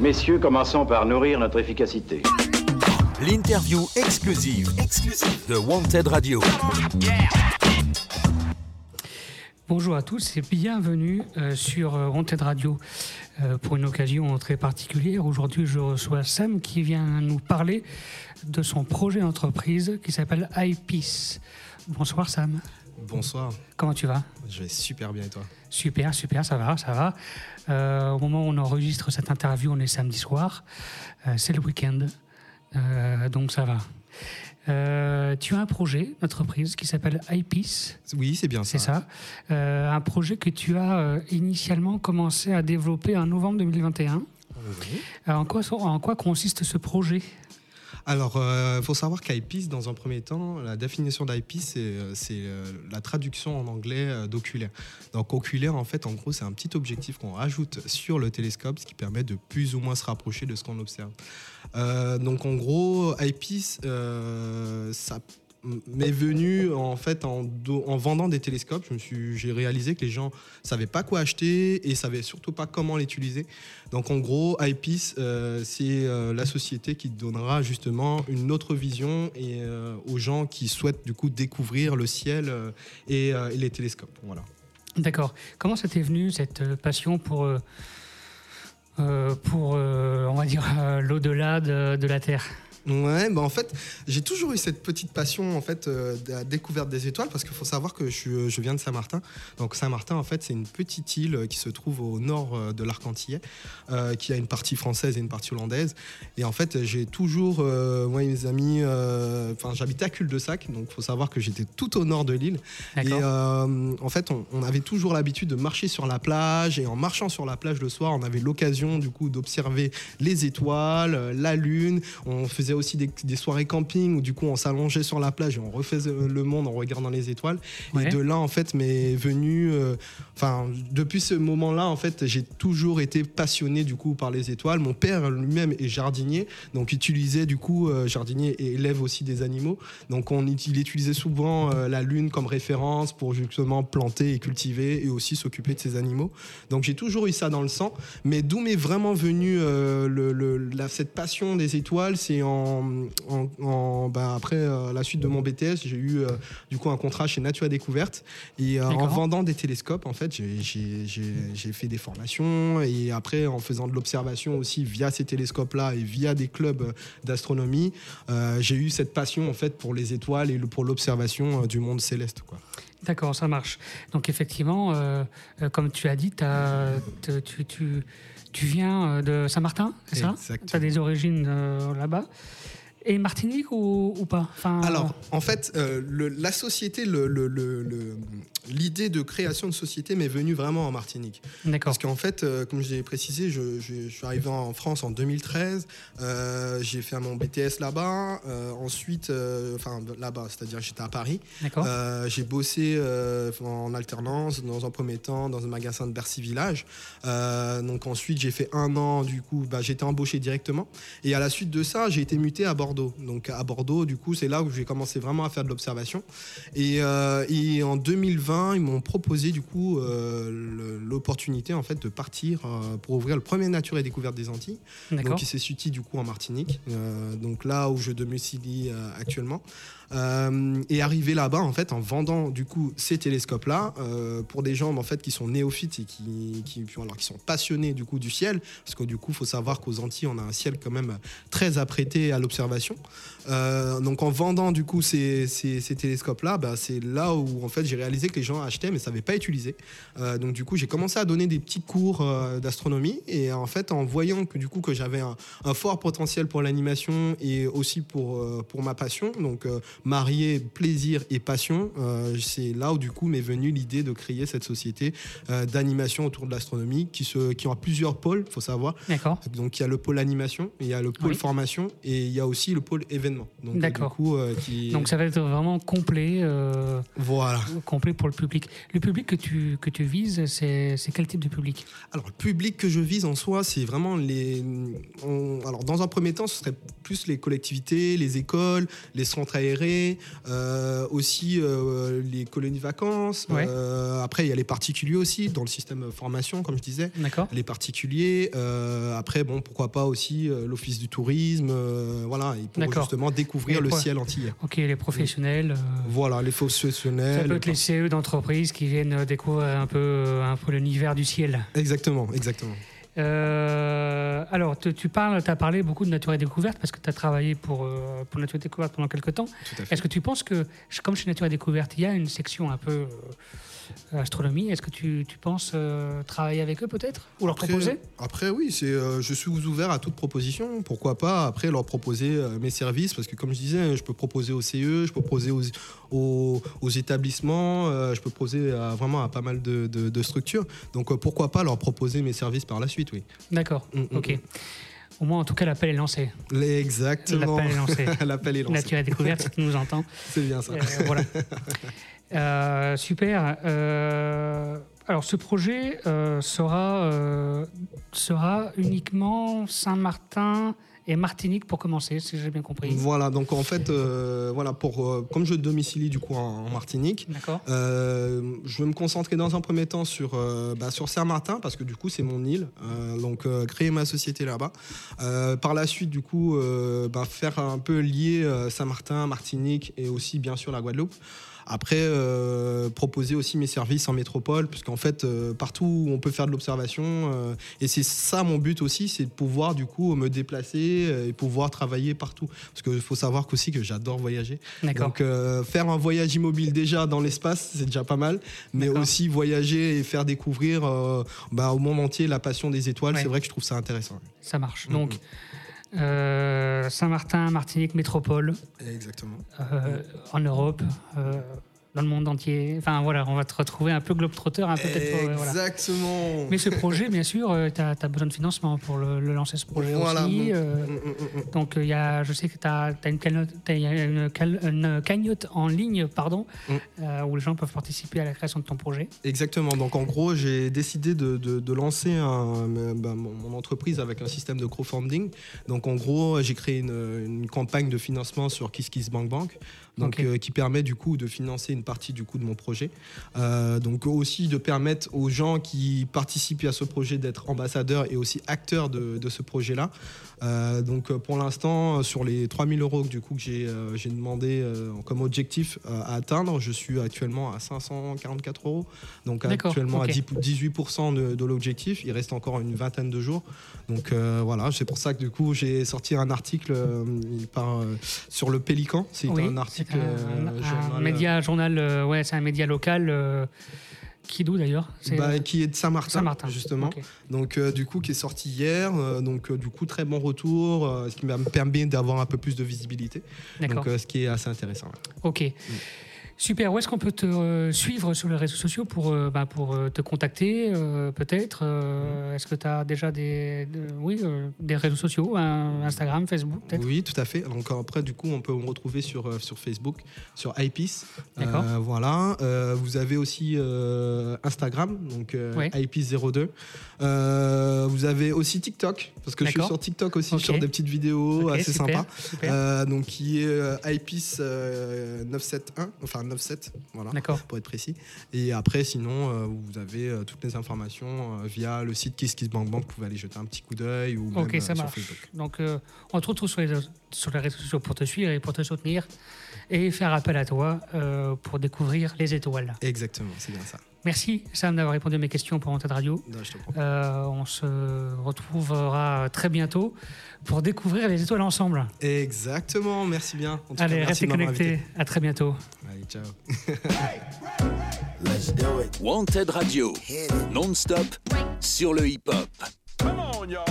Messieurs, commençons par nourrir notre efficacité. L'interview exclusive, de Wanted Radio. Bonjour à tous et bienvenue euh, sur euh, Wanted Radio euh, pour une occasion très particulière. Aujourd'hui, je reçois Sam qui vient nous parler de son projet d'entreprise qui s'appelle iPeace. Bonsoir Sam. Bonsoir. Comment tu vas? Je vais super bien et toi? Super, super, ça va, ça va. Euh, au moment où on enregistre cette interview, on est samedi soir. Euh, c'est le week-end. Euh, donc ça va. tu as un projet d'entreprise qui s'appelle iPeace. Oui, c'est bien ça. C'est ça. un projet que tu as initialement commencé à développer en novembre 2021. Oui. en, quoi, en quoi consiste ce projet? Alors, il euh, faut savoir qu'IPIS, dans un premier temps, la définition d'IPIS, c'est euh, euh, la traduction en anglais d'oculaire. Donc, oculaire, en fait, en gros, c'est un petit objectif qu'on rajoute sur le télescope, ce qui permet de plus ou moins se rapprocher de ce qu'on observe. donc, en gros, IPIS, ça m'est venu en fait en, en, vendant des télescopes. Je me suis, j'ai réalisé que les gens savaient pas quoi acheter et savaient surtout pas comment l'utiliser. Donc en gros, iPiece, euh, c'est euh, la société qui donnera justement une autre vision euh, aux gens qui souhaitent du coup découvrir le ciel et, les télescopes. Voilà. D'accord. Comment ça t'est venu cette passion pour pour on va dire l'au-delà de la Terre? Ouais, bah en fait, j'ai toujours eu cette petite passion en fait euh, de la découverte des étoiles parce qu'il faut savoir que je, euh, je viens de Saint-Martin. Donc Saint-Martin, en fait, c'est une petite île euh, qui se trouve au nord de l'Arc-en-Ciel, qui a une partie française et une partie hollandaise. Et en fait, j'ai toujours, moi et mes amis, enfin, j'habitais à Cul-de-Sac, donc il faut savoir que j'étais tout au nord de l'île. Et en fait, on, on avait toujours l'habitude de marcher sur la plage et en marchant sur la plage le soir, on avait l'occasion du coup d'observer les étoiles, la lune. On faisait aussi des, soirées camping où du coup on s'allongeait sur la plage et on refaisait le monde en regardant les étoiles. Et de là en fait m'est venu, euh, enfin depuis ce moment-là en fait j'ai toujours été passionné du coup par les étoiles. Mon père lui-même est jardinier, donc utilisait du coup euh, jardinier et élève aussi des animaux. Donc on, il utilisait souvent euh, la lune comme référence pour justement planter et cultiver et aussi s'occuper de ses animaux. Donc j'ai toujours eu ça dans le sang. Mais d'où m'est vraiment venu le, cette passion des étoiles, c'est en en, ben, après euh, la suite de mon BTS, j'ai eu euh, du coup un contrat chez Nature Découverte. Et euh, en vendant des télescopes, en fait, j'ai fait des formations. Et après, en faisant de l'observation aussi via ces télescopes-là et via des clubs d'astronomie, j'ai eu cette passion en fait pour les étoiles et pour l'observation du monde céleste. Quoi. D'accord, ça marche. Donc effectivement, comme tu as dit, as, tu, tu tu viens euh, de Saint-Martin, c'est ça? Tu as des origines euh, là-bas. Et Martinique ou, pas enfin, Alors, en fait, euh, la société, l'idée de création de société m'est venue vraiment en Martinique. D'accord. Parce qu'en fait, euh, comme je l'ai précisé, je, suis arrivé en France en 2013. Euh, j'ai fait mon BTS là-bas. ensuite, enfin là-bas, c'est-à-dire j'étais à Paris. D'accord. j'ai bossé en alternance dans un premier temps dans un magasin de Bercy Village. donc ensuite, j'ai fait un an. Du coup, bah, j'étais embauché directement. Et à la suite de ça, j'ai été muté à Bordeaux. Donc à Bordeaux, du coup, c'est là où j'ai commencé vraiment à faire de l'observation. Et, euh, en 2020, ils m'ont proposé du coup euh, l'opportunité en fait de partir euh, pour ouvrir le premier Nature et Découverte des Antilles, donc qui s'est situé du coup en Martinique, donc là où je domicile actuellement. Et arriver là-bas en fait en vendant du coup ces télescopes là pour des gens en fait qui sont néophytes et qui, qui, alors, qui sont passionnés du coup du ciel parce que du coup faut savoir qu'aux Antilles on a un ciel quand même très apprêté à l'observation formation euh, donc en vendant du coup ces, ces, télescopes là bah, c'est là où en fait j'ai réalisé que les gens achetaient mais ne savaient pas utiliser donc du coup j'ai commencé à donner des petits cours d'astronomie et en fait en voyant que du coup que j'avais un, un, fort potentiel pour l'animation et aussi pour, pour ma passion donc marier plaisir et passion, euh, c'est là où du coup m'est venue l'idée de créer cette société euh, d'animation autour de l'astronomie qui, qui ont plusieurs pôles, faut savoir. D'accord. Donc il y a le pôle animation, il y a le pôle formation et il y a aussi le pôle événement. Donc, euh, D'accord. du coup, euh, qui... Donc ça va être vraiment complet, euh, Voilà. complet pour le public. Le public que tu, que tu vises, c'est c'est quel type de public? Alors, le public que je vise en soi, c'est vraiment les. on- Alors, dans un premier temps, ce serait plus les collectivités, les écoles, les centres aérés, euh, aussi les colonies de vacances. Ouais. Après, il y a les particuliers aussi, dans le système formation, comme je disais. D'accord Les particuliers. après, bon, pourquoi pas aussi l'office du tourisme. voilà, ils pourront D'accord. justement découvrir le ciel antillais. Ok, les professionnels. euh, Voilà, les ça professionnels. peut être les CE d'entreprise qui viennent euh, découvrir un peu, euh, un peu l'univers du ciel. Exactement, exactement. Euh, alors, tu, tu parles, as parlé beaucoup de Nature et Découverte parce que tu as travaillé pour, euh, pour Nature et Découverte pendant quelques temps. Est-ce que tu penses que, comme chez Nature et Découverte, il y a une section un peu astronomie, est-ce que tu, tu penses euh, travailler avec eux peut-être Ou leur Après- proposer? Après, oui, c'est, euh, je suis ouvert à toute proposition. Pourquoi pas après leur proposer euh, mes services Parce que, comme je disais, je peux proposer au CE, je peux proposer aux, aux, aux établissements, euh, je peux proposer à, vraiment à pas mal de, de- de structures. Donc, euh, pourquoi pas leur proposer mes services par la suite, oui. D'accord, Mm, mm, ok. mm. Au moins, en tout cas, l'appel est lancé. Exactement. L'appel est lancé. L'appel est lancé. Nature et Découverte, si tu nous entends. C'est bien ça. Euh, voilà. Euh, super. Euh, alors, ce projet sera, sera uniquement Saint-Martin et Martinique pour commencer, si j'ai bien compris. Voilà, donc en fait, euh, voilà, pour, euh, comme je domicilie du coup en, Martinique. Euh, je vais me concentrer dans un premier temps sur, euh, bah, sur Saint-Martin parce que du coup c'est mon île, donc créer ma société là-bas. Par la suite du coup bah, faire un peu lier Saint-Martin, Martinique et aussi bien sûr la Guadeloupe. Après, euh, proposer aussi mes services en métropole, puisqu'en fait, euh, partout où on peut faire de l'observation, euh, et c'est ça mon but aussi, c'est de pouvoir du coup me déplacer et pouvoir travailler partout. Parce qu'il faut savoir qu'aussi que j'adore voyager. Donc faire un voyage immobile déjà dans l'espace, c'est déjà pas mal, mais aussi voyager et faire découvrir bah, au monde entier la passion des étoiles, Ouais. c'est vrai que je trouve ça intéressant. Ça marche. Mm, Donc, euh, Saint-Martin, Martinique, métropole, Exactement. euh, en Europe, euh, dans le monde entier. Enfin, voilà, on va te retrouver un peu globe-trotter, un peu peut-être. euh, voilà. Exactement. Mais ce projet, bien sûr, tu as, besoin de financement pour le, le lancer ce projet Voilà, aussi. euh, Mm, mm, mm. Donc, il y a, je sais que tu as, une, cagnotte, t'as une, cal- une cagnotte en ligne pardon, Mm. euh, où les gens peuvent participer à la création de ton projet. Exactement. Donc en gros, j'ai décidé de, de- de lancer un- euh, bah, mon, entreprise avec un système de crowdfunding. Donc en gros, j'ai créé une, une campagne de financement sur KissKissBankBank. Donc Ok. euh, qui permet du coup de financer une partie du coup de mon projet. Euh, donc aussi de permettre aux gens qui participent à ce projet d'être ambassadeurs et aussi acteurs de, de ce projet-là. Euh, donc euh, pour l'instant, sur les 3000 euros du coup que j'ai euh, demandé comme objectif à atteindre, je suis actuellement à 544 euros. Donc actuellement à 10 18% de, de l'objectif. Il reste encore une vingtaine de jours. Donc voilà, c'est pour ça que du coup j'ai sorti un article par, sur le Pélican. C'est Oui, un article un, un média, journal, euh, ouais, c'est un média local. euh, qui d'où d'ailleurs bah, qui est de Saint-Martin, Saint-Martin, justement. Donc euh, du coup qui est sorti hier. euh, donc euh, du coup très bon retour, euh, ce qui me permet d'avoir un peu plus de visibilité. D'accord. Donc euh, ce qui est assez intéressant. Ok. Super. Où est-ce qu'on peut te euh, suivre sur les réseaux sociaux pour, euh, bah, pour euh, te contacter peut-être Est-ce que tu as déjà des, de- oui, des réseaux sociaux un- Instagram, Facebook peut-être? Oui, tout à fait. Donc après, du coup, on peut me retrouver sur, sur Facebook, sur iPeace. D'accord. Voilà. Vous avez aussi Instagram, donc euh, Ouais. iPeace02. Euh, vous avez aussi TikTok, parce que je suis sur TikTok aussi, sur des petites vidéos assez super, sympas. super. Donc qui est euh, iPeace euh, 971, enfin 97, voilà. D'accord. Pour être précis. Et après, sinon, euh, vous avez euh, toutes les informations euh, via le site KissKissBankBank. Vous pouvez aller jeter un petit coup d'œil ou ça sur marche. Facebook. Donc, on te retrouve sur les, sur les réseaux sociaux pour te suivre et pour te soutenir et faire appel à toi pour découvrir les étoiles. Exactement, c'est bien ça. Merci Sam d'avoir répondu à mes questions pour Antenne Radio. Non, je te prends. Euh, on se retrouvera très bientôt pour découvrir les étoiles ensemble. Exactement, merci bien. En tout cas, Allez, merci restez connectés. À très bientôt. Allez, ciao. Let's do it. Wanted Radio. Non-stop sur le hip-hop. Come on, y'all.